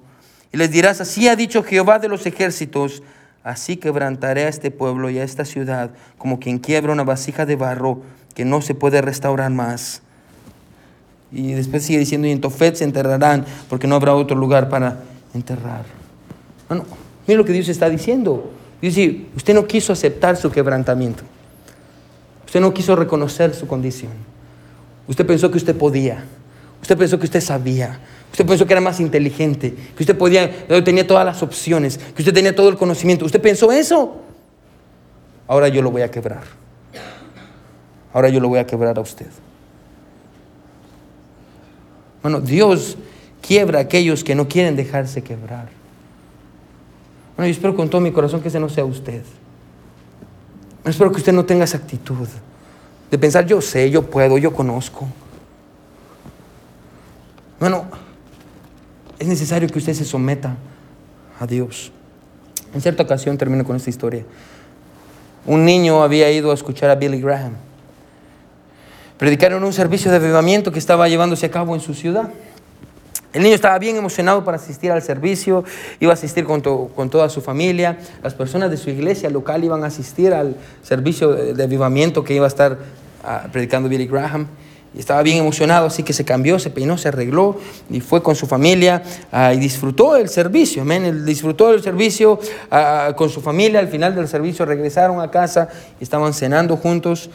Y les dirás, así ha dicho Jehová de los ejércitos, Así quebrantaré a este pueblo y a esta ciudad como quien quiebra una vasija de barro que no se puede restaurar más. Y después sigue diciendo, y en Tofet se enterrarán porque no habrá otro lugar para enterrar. Bueno, lo que Dios está diciendo. Dice, usted no quiso aceptar su quebrantamiento. Usted no quiso reconocer su condición. Usted pensó que usted podía. Usted pensó que usted sabía. Usted pensó que era más inteligente. Que usted podía, tenía todas las opciones. Que usted tenía todo el conocimiento. Usted pensó eso. Ahora yo lo voy a quebrar. Ahora yo lo voy a quebrar a usted. Bueno, Dios quiebra a aquellos que no quieren dejarse quebrar. Bueno, yo espero con todo mi corazón que ese no sea usted. espero que usted no tenga esa actitud de pensar, yo sé, yo puedo, yo conozco. Bueno, es necesario que usted se someta a Dios. En cierta ocasión, termino con esta historia, un niño había ido a escuchar a Billy Graham. Predicaron un servicio de avivamiento que estaba llevándose a cabo en su ciudad. El niño estaba bien emocionado para asistir al servicio, iba a asistir con, con, toda su familia. Las personas de su iglesia local iban a asistir al servicio de, avivamiento que iba a estar ah, predicando Billy Graham. Y estaba bien emocionado, así que se cambió, se peinó, se arregló y fue con su familia ah, y disfrutó el servicio. Amén. Disfrutó el servicio ah, con su familia. Al final del servicio regresaron a casa y estaban cenando juntos.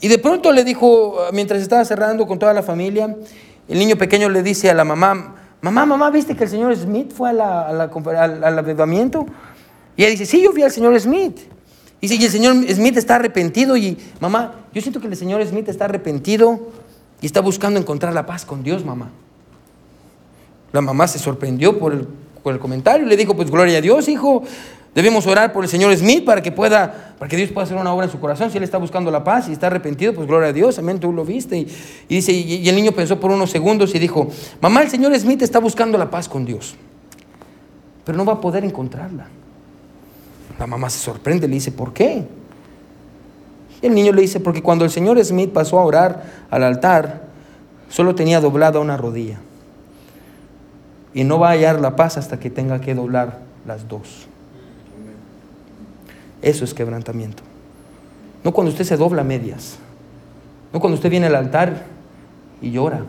y de pronto le dijo, mientras estaba cerrando con toda la familia, el niño pequeño le dice a la mamá, mamá, mamá, ¿viste que el señor Smith fue a al, avivamiento? Y ella dice, sí, yo vi al señor Smith. Y dice, y el señor Smith está arrepentido y, mamá, yo siento que el señor Smith está arrepentido y está buscando encontrar la paz con Dios, mamá. La mamá se sorprendió por el, por el comentario y le dijo, pues gloria a Dios, hijo, Debemos orar por el Señor Smith para que pueda, para que Dios pueda hacer una obra en su corazón. Si él está buscando la paz y está arrepentido, pues gloria a Dios, amén, tú lo viste. Y, dice, y, el niño pensó por unos segundos y dijo, mamá, el Señor Smith está buscando la paz con Dios, pero no va a poder encontrarla. La mamá se sorprende, le dice, ¿por qué? Y el niño le dice, porque cuando el Señor Smith pasó a orar al altar, solo tenía doblada una rodilla. Y no va a hallar la paz hasta que tenga que doblar las dos. Eso es quebrantamiento. No cuando usted se dobla medias. No cuando usted viene al altar y llora.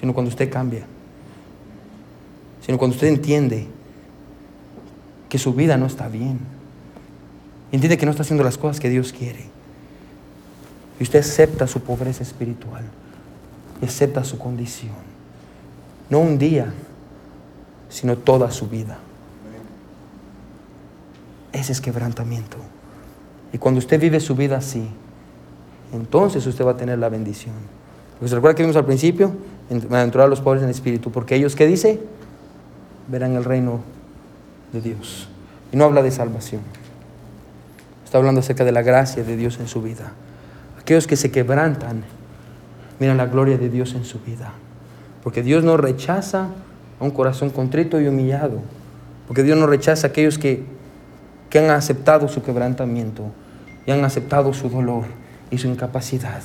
Sino cuando usted cambia. Sino cuando usted entiende que su vida no está bien. Entiende que no está haciendo las cosas que Dios quiere. Y usted acepta su pobreza espiritual. Y acepta su condición. No un día, sino toda su vida. Ese es quebrantamiento. Y cuando usted vive su vida así, entonces usted va a tener la bendición. Porque se recuerda que vimos al principio, a los pobres en espíritu, porque ellos, ¿qué dice? Verán el reino de Dios. Y no habla de salvación. Está hablando acerca de la gracia de Dios en su vida. Aquellos que se quebrantan, miran la gloria de Dios en su vida. Porque Dios no rechaza a un corazón contrito y humillado. Porque Dios no rechaza a aquellos que que han aceptado su quebrantamiento y han aceptado su dolor y su incapacidad.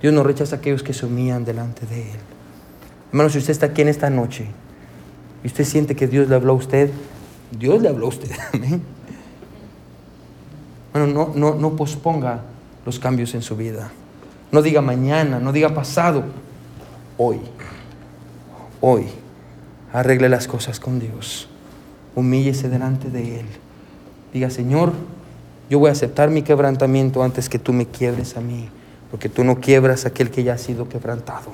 Dios no rechaza a aquellos que se humillan delante de Él. Hermano, si usted está aquí en esta noche y usted siente que Dios le habló a usted, Dios le habló a usted. (laughs) Amén. Bueno, no, no, no posponga los cambios en su vida. No diga mañana, no diga pasado. Hoy, hoy, arregle las cosas con Dios. Humíllese delante de Él. Diga, Señor, yo voy a aceptar mi quebrantamiento antes que tú me quiebres a mí, porque tú no quiebras a aquel que ya ha sido quebrantado.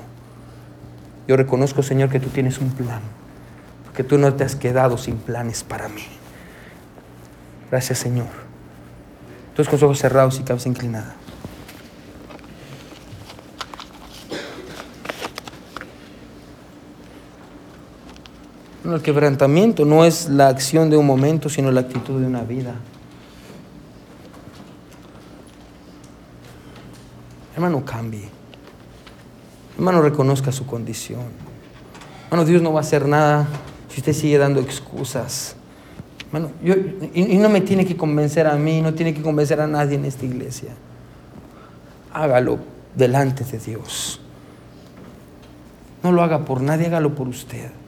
Yo reconozco, Señor, que tú tienes un plan, porque tú no te has quedado sin planes para mí. Gracias, Señor. Todos con ojos cerrados y cabeza inclinada. El quebrantamiento no es la acción de un momento, sino la actitud de una vida. Hermano, cambie. Hermano, reconozca su condición. Hermano, Dios no va a hacer nada si usted sigue dando excusas. Hermano, yo, y no me tiene que convencer a mí, no tiene que convencer a nadie en esta iglesia. Hágalo delante de Dios. No lo haga por nadie, hágalo por usted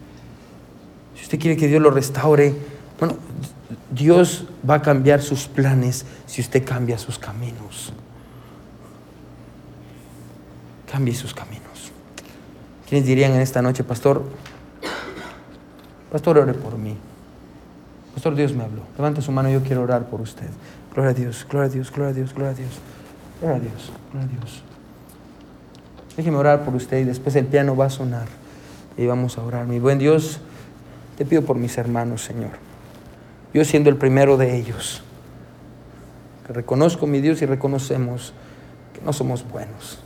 usted quiere que Dios lo restaure, bueno, Dios va a cambiar sus planes si usted cambia sus caminos. Cambie sus caminos. ¿Quiénes dirían en esta noche, pastor? Pastor, ore por mí. Pastor, Dios me habló. Levante su mano, yo quiero orar por usted. Gloria a Dios, gloria a Dios, gloria a Dios, gloria a Dios. Gloria a Dios, gloria a Dios. Déjeme orar por usted y después el piano va a sonar y vamos a orar. Mi buen Dios, te pido por mis hermanos, Señor. Yo siendo el primero de ellos, que reconozco mi Dios y reconocemos que no somos buenos.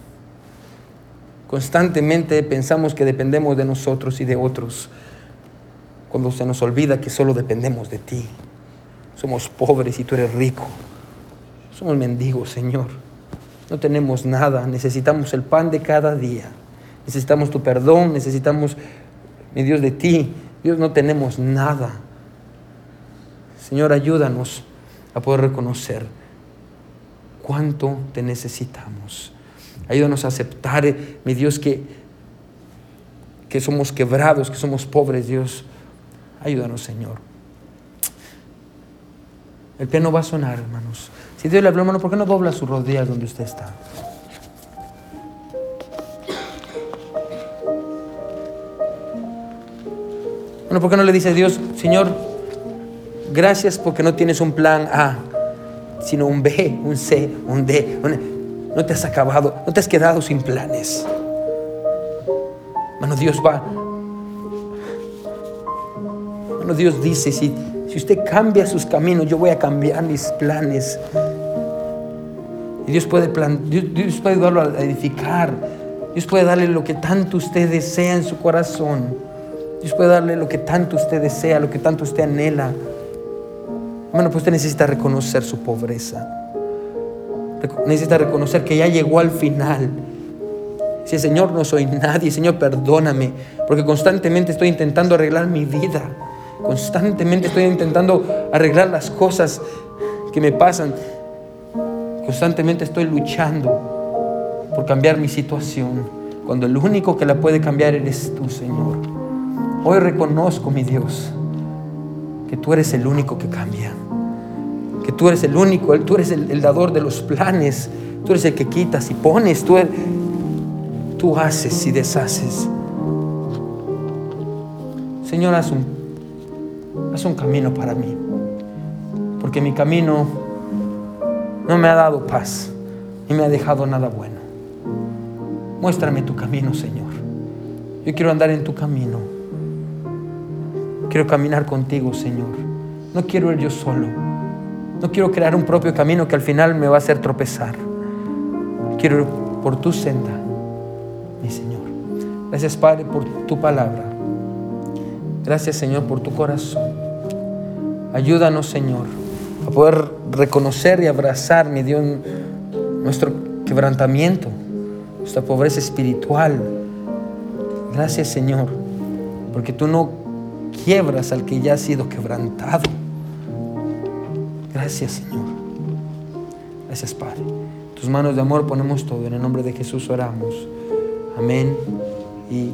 Constantemente pensamos que dependemos de nosotros y de otros cuando se nos olvida que solo dependemos de ti. Somos pobres y tú eres rico. Somos mendigos, Señor. No tenemos nada, necesitamos el pan de cada día. Necesitamos tu perdón, necesitamos, mi Dios, de ti. Dios, no tenemos nada. Señor, ayúdanos a poder reconocer cuánto te necesitamos. Ayúdanos a aceptar, mi Dios, que, que somos quebrados, que somos pobres, Dios Ayúdanos, Señor. El piano va a sonar, hermanos. Si Dios le habló, hermano, ¿por qué no dobla sus rodillas donde usted está? Bueno, ¿por qué no le dice a Dios, Señor, gracias porque no tienes un plan A, sino un B, un C, un D? No te has acabado, no te has quedado sin planes. Hermano, Dios va, Dios dice, si, si usted cambia sus caminos, yo voy a cambiar mis planes. Y Dios puede, plan, Dios, puede ayudarlo a edificar. Dios puede darle lo que tanto usted desea en su corazón. Dios puede darle lo que tanto usted desea, lo que tanto usted anhela. Bueno, pues usted necesita reconocer su pobreza. Necesita reconocer que ya llegó al final. Si Señor no soy nadie, Señor perdóname, porque constantemente estoy intentando arreglar mi vida. Constantemente estoy intentando arreglar las cosas que me pasan. Constantemente estoy luchando por cambiar mi situación, cuando el único que la puede cambiar eres tú, Señor. Hoy reconozco, mi Dios, que tú eres el único que cambia, que tú eres el único, tú eres el, dador de los planes, tú eres el que quitas y pones, tú, tú haces y deshaces. Señor, haz un Haz un camino para mí. Porque mi camino no me ha dado paz ni me ha dejado nada bueno. Muéstrame tu camino, Señor. Yo quiero andar en tu camino. Quiero caminar contigo, Señor. No quiero ir yo solo. No quiero crear un propio camino que al final me va a hacer tropezar. Quiero ir por tu senda, mi Señor. Gracias, Padre, por tu palabra. Gracias Señor por tu corazón. Ayúdanos Señor a poder reconocer y abrazar, mi Dios, nuestro quebrantamiento, nuestra pobreza espiritual. Gracias Señor, porque tú no quiebras al que ya ha sido quebrantado. Gracias Señor. Gracias Padre. tus manos de amor ponemos todo. En el nombre de Jesús oramos. Amén y